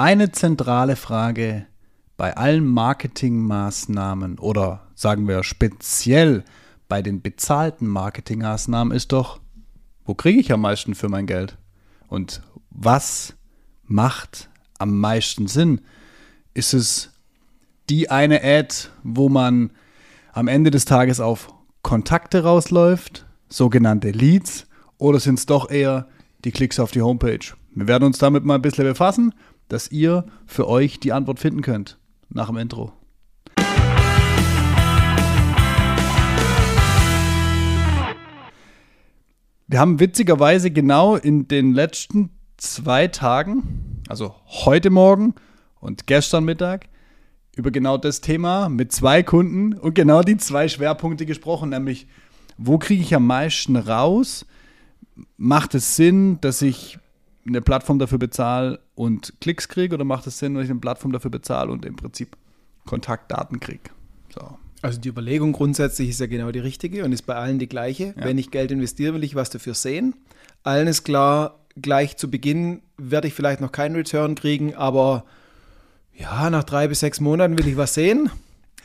eine zentrale Frage bei allen Marketingmaßnahmen oder sagen wir speziell bei den bezahlten Marketingmaßnahmen ist doch, wo kriege ich am meisten für mein Geld? Und was macht am meisten Sinn? Ist es die eine Ad, wo man am Ende des Tages auf Kontakte rausläuft, sogenannte Leads, oder sind es doch eher die Klicks auf die Homepage? Wir werden uns damit mal ein bisschen befassen, dass ihr für euch die Antwort finden könnt nach dem Intro. Wir haben witzigerweise genau in den letzten zwei Tagen, also heute Morgen und gestern Mittag, über genau das Thema mit zwei Kunden und genau die zwei Schwerpunkte gesprochen, nämlich wo kriege ich am meisten raus? Macht es Sinn, dass ich eine Plattform dafür bezahle und Klicks kriege oder macht es Sinn, wenn ich eine Plattform dafür bezahle und im Prinzip Kontaktdaten kriege? So. Also die Überlegung grundsätzlich ist ja genau die richtige und ist bei allen die gleiche. Ja. Wenn ich Geld investiere, will ich was dafür sehen. Allen ist klar, gleich zu Beginn werde ich vielleicht noch keinen Return kriegen, aber ja, nach drei bis sechs Monaten will ich was sehen.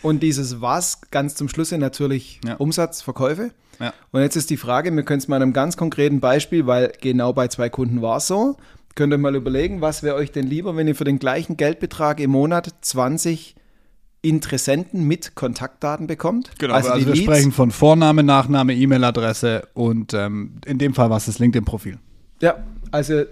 Und dieses was ganz zum Schluss sind natürlich ja. Umsatz, Verkäufe. Ja. Und jetzt ist die Frage, wir können es mal einem ganz konkreten Beispiel, weil genau bei zwei Kunden war es so, könnt ihr mal überlegen, was wäre euch denn lieber, wenn ihr für den gleichen Geldbetrag im Monat 20 Interessenten mit Kontaktdaten bekommt. Genau, also, also wir Leads. sprechen von Vorname, Nachname, E-Mail-Adresse und ähm, in dem Fall was ist LinkedIn-Profil. Ja, also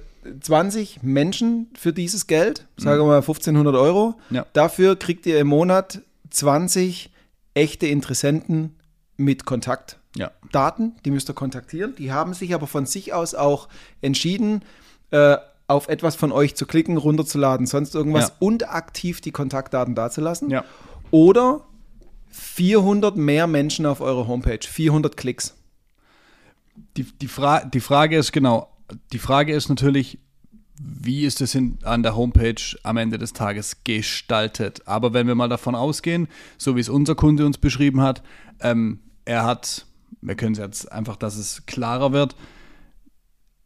20 Menschen für dieses Geld, sagen wir mal 1500 Euro. Ja. Dafür kriegt ihr im Monat 20 echte Interessenten mit Kontaktdaten. Ja. Die müsst ihr kontaktieren. Die haben sich aber von sich aus auch entschieden, äh, auf etwas von euch zu klicken, runterzuladen, sonst irgendwas ja. und aktiv die Kontaktdaten dazulassen. Ja. Oder 400 mehr Menschen auf eurer Homepage, 400 Klicks. Die, die, Fra die Frage ist genau, die Frage ist natürlich, wie ist es an der Homepage am Ende des Tages gestaltet? Aber wenn wir mal davon ausgehen, so wie es unser Kunde uns beschrieben hat, ähm, er hat, wir können es jetzt einfach, dass es klarer wird,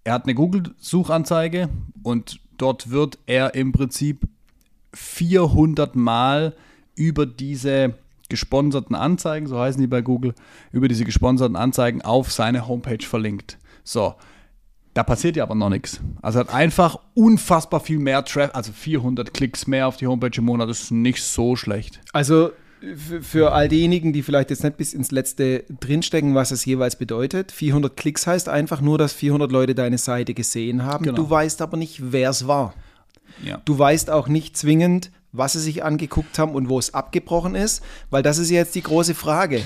er hat eine Google-Suchanzeige und dort wird er im Prinzip 400 Mal über diese gesponserten Anzeigen, so heißen die bei Google, über diese gesponserten Anzeigen auf seine Homepage verlinkt. So, da passiert ja aber noch nichts. Also hat einfach unfassbar viel mehr Traffic, also 400 Klicks mehr auf die Homepage im Monat, das ist nicht so schlecht. Also für all diejenigen, die vielleicht jetzt nicht bis ins Letzte drinstecken, was es jeweils bedeutet. 400 Klicks heißt einfach nur, dass 400 Leute deine Seite gesehen haben. Genau. Du weißt aber nicht, wer es war. Ja. Du weißt auch nicht zwingend, was sie sich angeguckt haben und wo es abgebrochen ist, weil das ist jetzt die große Frage.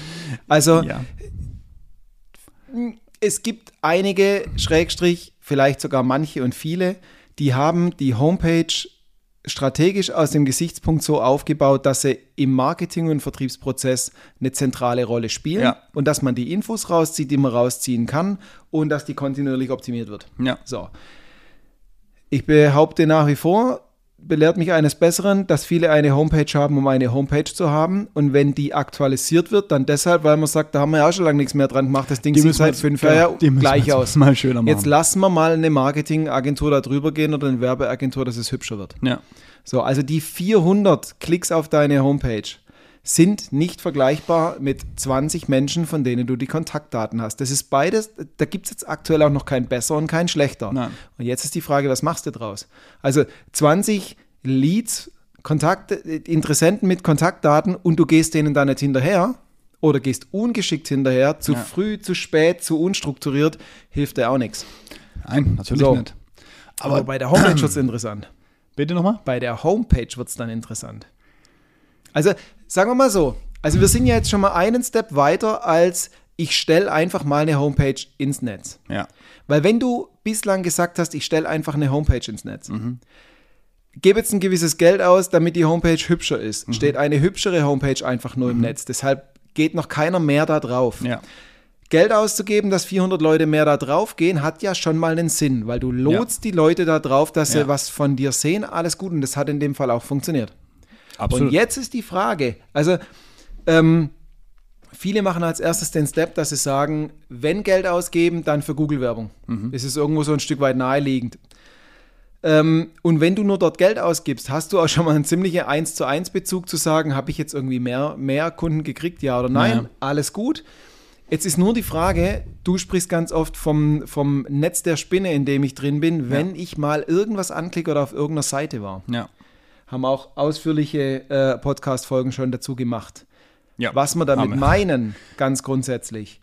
Also ja es gibt einige, Schrägstrich, vielleicht sogar manche und viele, die haben die Homepage strategisch aus dem Gesichtspunkt so aufgebaut, dass sie im Marketing- und Vertriebsprozess eine zentrale Rolle spielen ja. und dass man die Infos rauszieht, die man rausziehen kann und dass die kontinuierlich optimiert wird. Ja. So. Ich behaupte nach wie vor, belehrt mich eines Besseren, dass viele eine Homepage haben, um eine Homepage zu haben. Und wenn die aktualisiert wird, dann deshalb, weil man sagt, da haben wir ja auch schon lange nichts mehr dran gemacht. Das Ding die sieht seit fünf Jahren ja, gleich aus. Mal schöner machen. Jetzt lassen wir mal eine Marketingagentur da drüber gehen oder eine Werbeagentur, dass es hübscher wird. Ja. So, also die 400 Klicks auf deine Homepage sind nicht vergleichbar mit 20 Menschen, von denen du die Kontaktdaten hast. Das ist beides, da gibt es jetzt aktuell auch noch kein besser und kein schlechter. Nein. Und jetzt ist die Frage, was machst du draus? Also 20 Leads, Kontakt, Interessenten mit Kontaktdaten und du gehst denen da nicht hinterher oder gehst ungeschickt hinterher, zu ja. früh, zu spät, zu unstrukturiert, hilft dir auch nichts. Nein, natürlich so. nicht. Aber, Aber bei der Homepage wird es interessant. Bitte nochmal? Bei der Homepage wird es dann interessant. Also sagen wir mal so, also wir sind ja jetzt schon mal einen Step weiter als ich stelle einfach mal eine Homepage ins Netz. Ja. Weil wenn du bislang gesagt hast, ich stelle einfach eine Homepage ins Netz, mhm. gebe jetzt ein gewisses Geld aus, damit die Homepage hübscher ist, mhm. steht eine hübschere Homepage einfach nur mhm. im Netz. Deshalb geht noch keiner mehr da drauf. Ja. Geld auszugeben, dass 400 Leute mehr da drauf gehen, hat ja schon mal einen Sinn, weil du lotst ja. die Leute da drauf, dass ja. sie was von dir sehen, alles gut und das hat in dem Fall auch funktioniert. Absolut. Und jetzt ist die Frage, also ähm, viele machen als erstes den Step, dass sie sagen, wenn Geld ausgeben, dann für Google-Werbung. Mhm. Es ist irgendwo so ein Stück weit naheliegend. Ähm, und wenn du nur dort Geld ausgibst, hast du auch schon mal einen ziemlichen 1 zu 1 Bezug zu sagen, habe ich jetzt irgendwie mehr, mehr Kunden gekriegt, ja oder nein? Ja. Alles gut. Jetzt ist nur die Frage, du sprichst ganz oft vom, vom Netz der Spinne, in dem ich drin bin, wenn ich mal irgendwas anklicke oder auf irgendeiner Seite war. Ja. Haben auch ausführliche äh, Podcast-Folgen schon dazu gemacht. ja. Was wir damit wir. meinen, ganz grundsätzlich.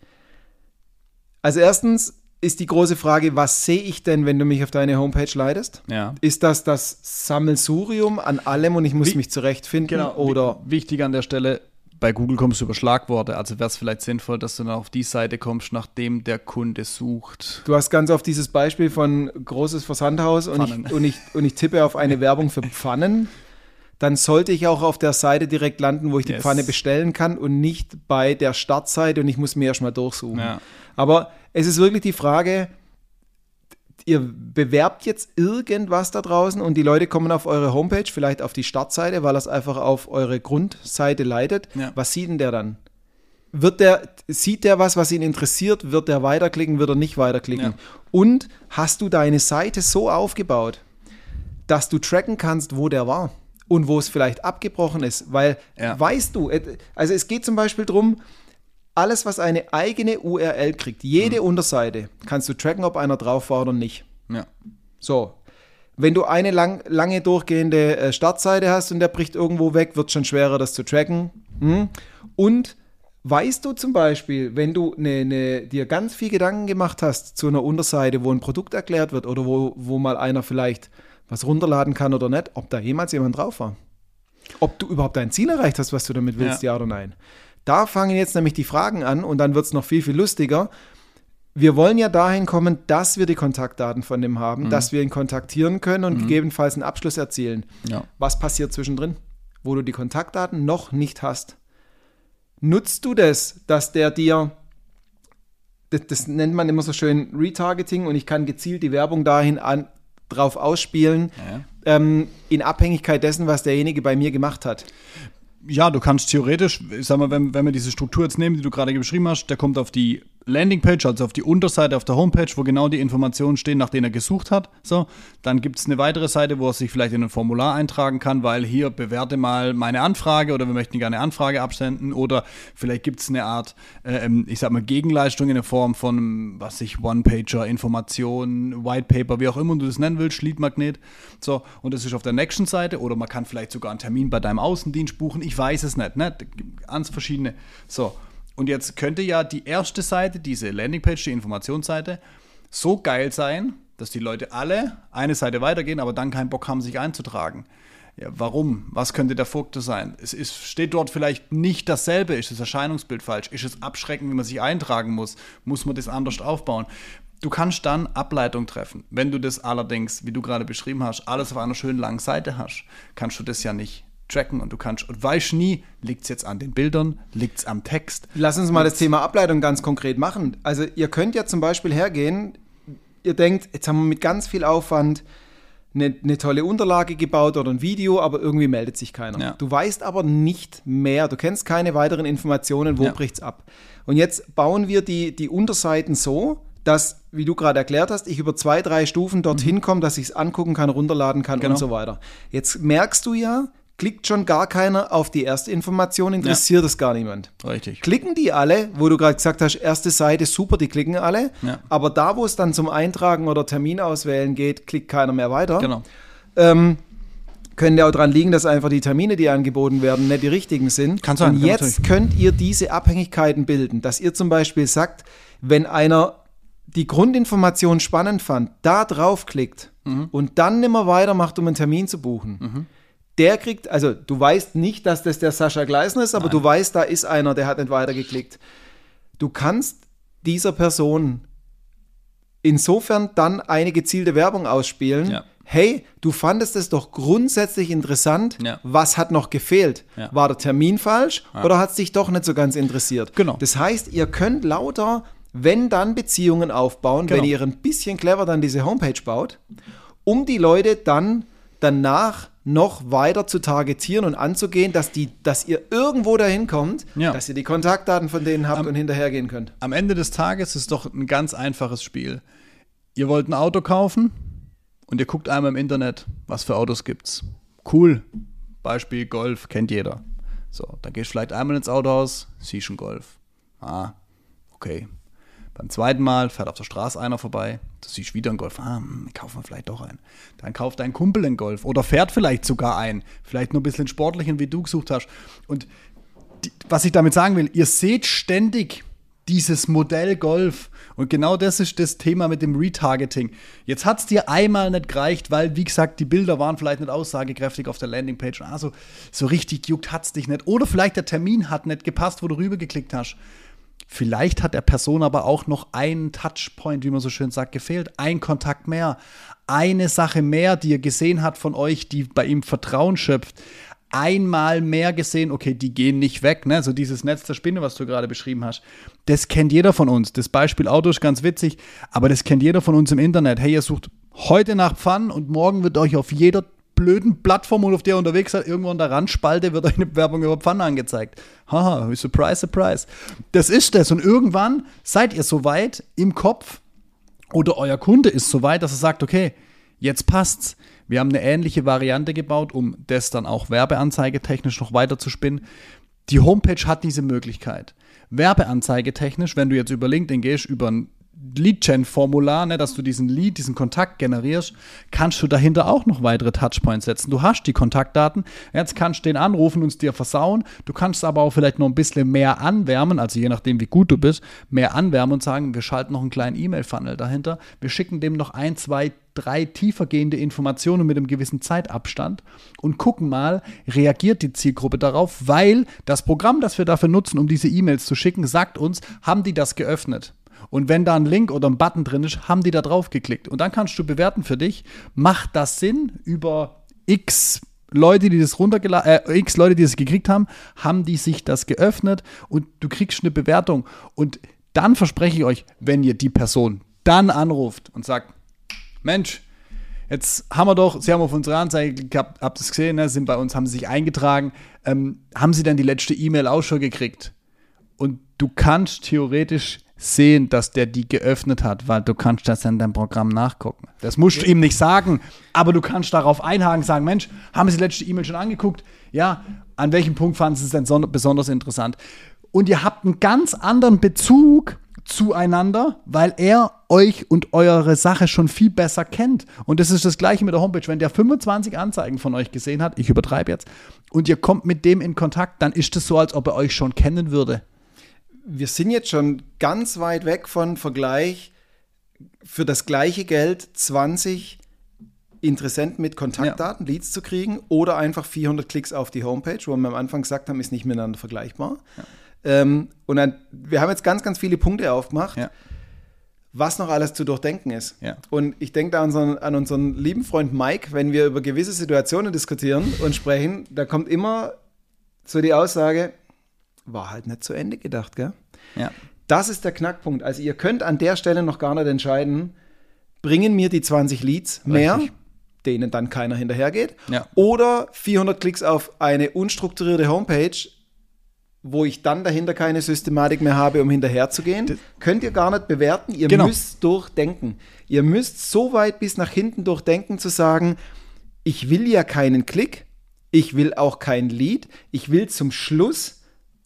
Also erstens ist die große Frage, was sehe ich denn, wenn du mich auf deine Homepage leitest? Ja. Ist das das Sammelsurium an allem und ich muss Wie- mich zurechtfinden? Genau. Oder Wi- wichtig an der Stelle, bei Google kommst du über Schlagworte. Also wäre es vielleicht sinnvoll, dass du dann auf die Seite kommst, nachdem der Kunde sucht. du hast ganz oft dieses Beispiel von großes Versandhaus und Pfannen. ich, und, ich, und ich tippe auf eine Werbung für Pfannen. Dann sollte ich auch auf der Seite direkt landen, wo ich die Yes. Pfanne bestellen kann und nicht bei der Startseite und ich muss mir erstmal durchsuchen. Ja. Aber es ist wirklich die Frage, ihr bewerbt jetzt irgendwas da draußen und die Leute kommen auf eure Homepage, vielleicht auf die Startseite, weil das einfach auf eure Grundseite leitet. Ja. Was sieht denn der dann? Wird der, sieht der was, was ihn interessiert? Wird der weiterklicken? Wird er nicht weiterklicken? Ja. Und hast du deine Seite so aufgebaut, dass du tracken kannst, wo der war und wo es vielleicht abgebrochen ist? Weil, Ja. weißt du, also es geht zum Beispiel darum, alles, was eine eigene URL kriegt, jede Unterseite, kannst du tracken, ob einer drauf war oder nicht. Ja. So. Wenn du eine lang, lange durchgehende äh, Startseite hast und der bricht irgendwo weg, wird es schon schwerer, das zu tracken. Hm? Und weißt du zum Beispiel, wenn du ne, ne, dir ganz viel Gedanken gemacht hast zu einer Unterseite, wo ein Produkt erklärt wird oder wo, wo mal einer vielleicht was runterladen kann oder nicht, ob da jemals jemand drauf war? Ob du überhaupt dein Ziel erreicht hast, was du damit willst, ja, Ja. oder nein? Da fangen jetzt nämlich die Fragen an und dann wird es noch viel, viel lustiger. Wir wollen ja dahin kommen, dass wir die Kontaktdaten von dem haben, dass wir ihn kontaktieren können und gegebenenfalls einen Abschluss erzielen. Ja. Was passiert zwischendrin, wo du die Kontaktdaten noch nicht hast? Nutzt du das, dass der dir, das, das nennt man immer so schön Retargeting und ich kann gezielt die Werbung dahin an, drauf ausspielen, Ja. ähm, in Abhängigkeit dessen, was derjenige bei mir gemacht hat. Ja, du kannst theoretisch, ich sag mal, wenn, wenn wir diese Struktur jetzt nehmen, die du gerade beschrieben hast, der kommt auf die Landingpage, also auf die Unterseite auf der Homepage, wo genau die Informationen stehen, nach denen er gesucht hat. So, dann gibt es eine weitere Seite, wo er sich vielleicht in ein Formular eintragen kann, weil hier bewerte mal meine Anfrage oder wir möchten gerne eine Anfrage absenden oder vielleicht gibt es eine Art, äh, ähm, ich sag mal, Gegenleistung in der Form von, was ich, One-Pager, Information, White Paper, wie auch immer du das nennen willst, Leadmagnet. So, und das ist auf der nächsten Seite oder man kann vielleicht sogar einen Termin bei deinem Außendienst buchen. Ich weiß es nicht, ne? Ganz verschiedene. So. Und jetzt könnte ja die erste Seite, diese Landingpage, die Informationsseite, so geil sein, dass die Leute alle eine Seite weitergehen, aber dann keinen Bock haben, sich einzutragen. Ja, warum? Was könnte der Faktor sein? Es ist, steht dort vielleicht nicht dasselbe. Ist das Erscheinungsbild falsch? Ist es abschreckend, wie man sich eintragen muss? Muss man das anders aufbauen? Du kannst dann Ableitung treffen. Wenn du das allerdings, wie du gerade beschrieben hast, alles auf einer schönen langen Seite hast, kannst du das ja nicht tracken und du kannst und weißt nie, liegt es jetzt an den Bildern, liegt es am Text. Lass uns mal das Thema Ableitung ganz konkret machen. Also ihr könnt ja zum Beispiel hergehen, ihr denkt, jetzt haben wir mit ganz viel Aufwand eine, eine tolle Unterlage gebaut oder ein Video, aber irgendwie meldet sich keiner. Ja. Du weißt aber nicht mehr, du kennst keine weiteren Informationen, wo Ja. bricht's ab. Und jetzt bauen wir die, die Unterseiten so, dass, wie du gerade erklärt hast, ich über zwei, drei Stufen dorthin komme, dass ich es angucken kann, runterladen kann Mhm. Genau. und so weiter. Jetzt merkst du ja, klickt schon gar keiner auf die erste Information, interessiert es gar niemand Richtig. klicken die alle, wo du gerade gesagt hast, erste Seite, super, die klicken alle. Ja. Aber da, wo es dann zum Eintragen oder Termin auswählen geht, klickt keiner mehr weiter. Genau. Ähm, könnte auch daran liegen, dass einfach die Termine, die angeboten werden, nicht die richtigen sind. Kann sein, Und ja, jetzt könnt ihr diese Abhängigkeiten bilden, dass ihr zum Beispiel sagt, wenn einer die Grundinformation spannend fand, da draufklickt Mhm. und dann nimmer weitermacht, um einen Termin zu buchen, der kriegt, also du weißt nicht, dass das der Sascha Gleisner ist, aber du weißt, da ist einer, der hat nicht weitergeklickt. Du kannst dieser Person insofern dann eine gezielte Werbung ausspielen. Ja. Hey, du fandest es doch grundsätzlich interessant. Ja. Was hat noch gefehlt? Ja. War der Termin falsch oder hat es dich doch nicht so ganz interessiert? Genau. Das heißt, ihr könnt lauter, wenn dann Beziehungen aufbauen, Genau. wenn ihr ein bisschen clever dann diese Homepage baut, um die Leute dann danach noch weiter zu targetieren und anzugehen, dass, die, dass ihr irgendwo dahin kommt, Ja. dass ihr die Kontaktdaten von denen habt und hinterhergehen könnt. Am Ende des Tages ist es doch ein ganz einfaches Spiel. Ihr wollt ein Auto kaufen und ihr guckt einmal im Internet, was für Autos gibt's. Cool. Beispiel Golf, kennt jeder. So, dann gehst du vielleicht einmal ins Autohaus, siehst einen Golf. Ah, okay. Beim zweiten Mal fährt auf der Straße einer vorbei, du siehst wieder einen Golf. Ah, hm, kaufen wir vielleicht doch einen. Dann kauft dein Kumpel einen Golf oder fährt vielleicht sogar einen. Vielleicht nur ein bisschen sportlichen, wie du gesucht hast. Und die, was ich damit sagen will, ihr seht ständig dieses Modell Golf. Und genau das ist das Thema mit dem Retargeting. Jetzt hat es dir einmal nicht gereicht, weil, wie gesagt, die Bilder waren vielleicht nicht aussagekräftig auf der Landingpage. Also so richtig juckt hat es dich nicht. Oder vielleicht der Termin hat nicht gepasst, wo du rübergeklickt hast. Vielleicht hat der Person aber auch noch ein Touchpoint, wie man so schön sagt, gefehlt. Ein Kontakt mehr. Eine Sache mehr, die er gesehen hat von euch, die bei ihm Vertrauen schöpft einmal mehr gesehen, okay, die gehen nicht weg, ne? So dieses Netz der Spinne, was du gerade beschrieben hast. Das kennt jeder von uns. Das Beispiel Auto ist ganz witzig, aber das kennt jeder von uns im Internet. Hey, ihr sucht heute nach Pfannen und morgen wird euch auf jeder blöden Plattform, auf der ihr unterwegs seid, irgendwo an der Randspalte wird euch eine Werbung über Pfannen angezeigt. Haha, surprise, surprise. Das ist das. Und irgendwann seid ihr so weit im Kopf oder euer Kunde ist so weit, dass er sagt, okay, jetzt passt's wir haben eine ähnliche Variante gebaut, um das dann auch werbeanzeigetechnisch noch weiter zu spinnen. Die Homepage hat diese Möglichkeit. Werbeanzeigetechnisch, wenn du jetzt über LinkedIn gehst, über ein Lead-Gen-Formular, ne, dass du diesen Lead, diesen Kontakt generierst, kannst du dahinter auch noch weitere Touchpoints setzen. Du hast die Kontaktdaten, jetzt kannst du den anrufen und es dir versauen. Du kannst aber auch vielleicht noch ein bisschen mehr anwärmen, also je nachdem, wie gut du bist, mehr anwärmen und sagen, wir schalten noch einen kleinen E-Mail-Funnel dahinter. Wir schicken dem noch ein, zwei, drei tiefergehende Informationen mit einem gewissen Zeitabstand und gucken mal, reagiert die Zielgruppe darauf, weil das Programm, das wir dafür nutzen, um diese E-Mails zu schicken, sagt uns, haben die das geöffnet? Und wenn da ein Link oder ein Button drin ist, haben die da drauf geklickt. Und dann kannst du bewerten für dich, macht das Sinn über x Leute, die das runtergeladen, äh, x Leute, die das gekriegt haben, haben die sich das geöffnet und du kriegst eine Bewertung. Und dann verspreche ich euch, wenn ihr die Person dann anruft und sagt, Mensch, jetzt haben wir doch, Sie haben auf unsere Anzeige gehabt, habt es gesehen, ne, sind bei uns, haben Sie sich eingetragen, ähm, haben Sie dann die letzte E-Mail auch schon gekriegt? Und du kannst theoretisch sehen, dass der die geöffnet hat, weil du kannst das in deinem Programm nachgucken. Das musst du ihm nicht sagen, aber du kannst darauf einhaken, sagen, Mensch, haben Sie die letzte E-Mail schon angeguckt? Ja, an welchem Punkt fanden Sie es denn besonders interessant? Und ihr habt einen ganz anderen Bezug zueinander, weil er euch und eure Sache schon viel besser kennt. Und das ist das gleiche mit der Homepage. Wenn der 25 Anzeigen von euch gesehen hat, ich übertreibe jetzt, und ihr kommt mit dem in Kontakt, dann ist es so, als ob er euch schon kennen würde wir sind jetzt schon ganz weit weg von Vergleich für das gleiche Geld 20 Interessenten mit Kontaktdaten, ja. Leads zu kriegen oder einfach 400 Klicks auf die Homepage, wo wir am Anfang gesagt haben, ist nicht miteinander vergleichbar. Ja. Ähm, und dann, wir haben jetzt ganz, ganz viele Punkte aufgemacht, ja. was noch alles zu durchdenken ist. Und ich denke da an unseren, an unseren lieben Freund Mike, wenn wir über gewisse Situationen diskutieren und sprechen, da kommt immer so die Aussage, war halt nicht zu Ende gedacht, gell? Ja. Das ist der Knackpunkt. Also ihr könnt an der Stelle noch gar nicht entscheiden, bringen mir die 20 Leads mehr, Richtig. denen dann keiner hinterhergeht, ja. oder 400 Klicks auf eine unstrukturierte Homepage, wo ich dann dahinter keine Systematik mehr habe, um hinterherzugehen, das könnt ihr gar nicht bewerten. Ihr genau. müsst durchdenken. Ihr müsst so weit bis nach hinten durchdenken zu sagen, ich will ja keinen Klick, ich will auch kein Lead, ich will zum Schluss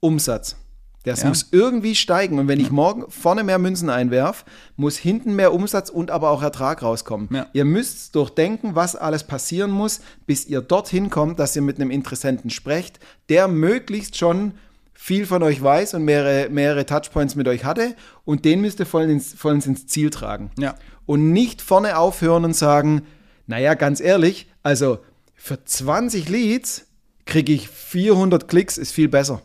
Umsatz. Das ja. muss irgendwie steigen. Und wenn ich morgen vorne mehr Münzen einwerfe, muss hinten mehr Umsatz und aber auch Ertrag rauskommen. Ja. Ihr müsst durchdenken, was alles passieren muss, bis ihr dorthin kommt, dass ihr mit einem Interessenten sprecht, der möglichst schon viel von euch weiß und mehrere, mehrere Touchpoints mit euch hatte. Und den müsst ihr voll ins, vollends ins Ziel tragen. Ja. Und nicht vorne aufhören und sagen, naja, ganz ehrlich, also für 20 Leads kriege ich 400 Klicks, ist viel besser.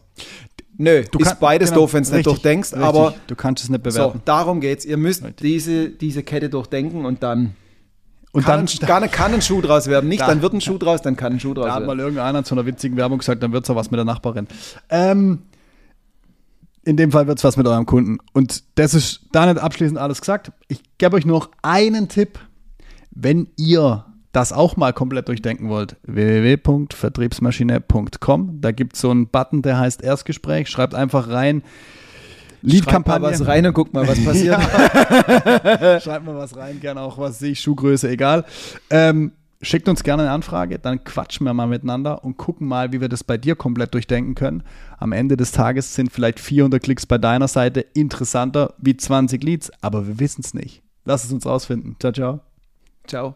Nö, du ist kann, beides genau, doof, wenn du es nicht durchdenkst, richtig. aber du kannst es nicht bewerten. So, darum geht's. Ihr müsst diese, diese Kette durchdenken und dann und kann dann ein, kann ein Schuh draus werden. Nicht, da, dann wird ein Schuh draus, dann kann ein Schuh draus werden. Da hat mal irgendeiner zu einer witzigen Werbung gesagt, dann wird es was mit der Nachbarin. Ähm, in dem Fall wird es was mit eurem Kunden. Und das ist da nicht abschließend alles gesagt. Ich gebe euch noch einen Tipp. Wenn ihr das auch mal komplett durchdenken wollt, www.vertriebsmaschine.com. Da gibt es so einen Button, der heißt Erstgespräch. Schreibt einfach rein, Lead-Kampagne. Schreib mal was rein und guck mal, was passiert. Schreibt mal was rein, gerne auch was sehe ich, Schuhgröße, egal. Ähm, schickt uns gerne eine Anfrage, dann quatschen wir mal miteinander und gucken mal, wie wir das bei dir komplett durchdenken können. Am Ende des Tages sind vielleicht 400 Klicks bei deiner Seite interessanter wie 20 Leads, aber wir wissen es nicht. Lass es uns rausfinden. Ciao, ciao. Ciao.